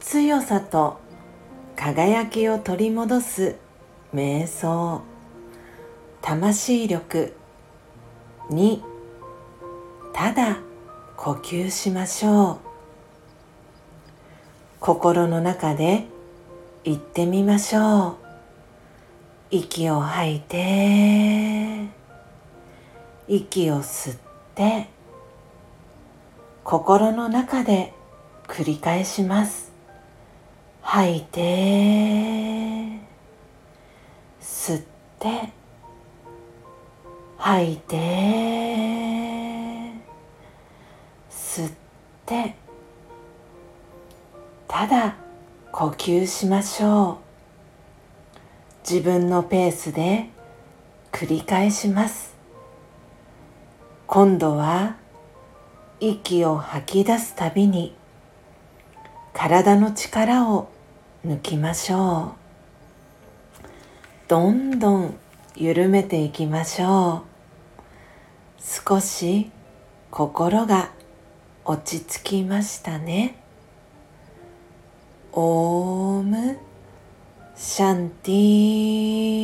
強さと輝きを取り戻す瞑想。魂力にただ呼吸しましょう。心の中で言ってみましょう。息を吐いて。息を吸って心の中で繰り返します。吐いて吸って吐いて吸ってただ呼吸しましょう。自分のペースで繰り返します。今度は息を吐き出すたびに体の力を抜きましょう。どんどん緩めていきましょう。少し心が落ち着きましたね。オームシャンティー。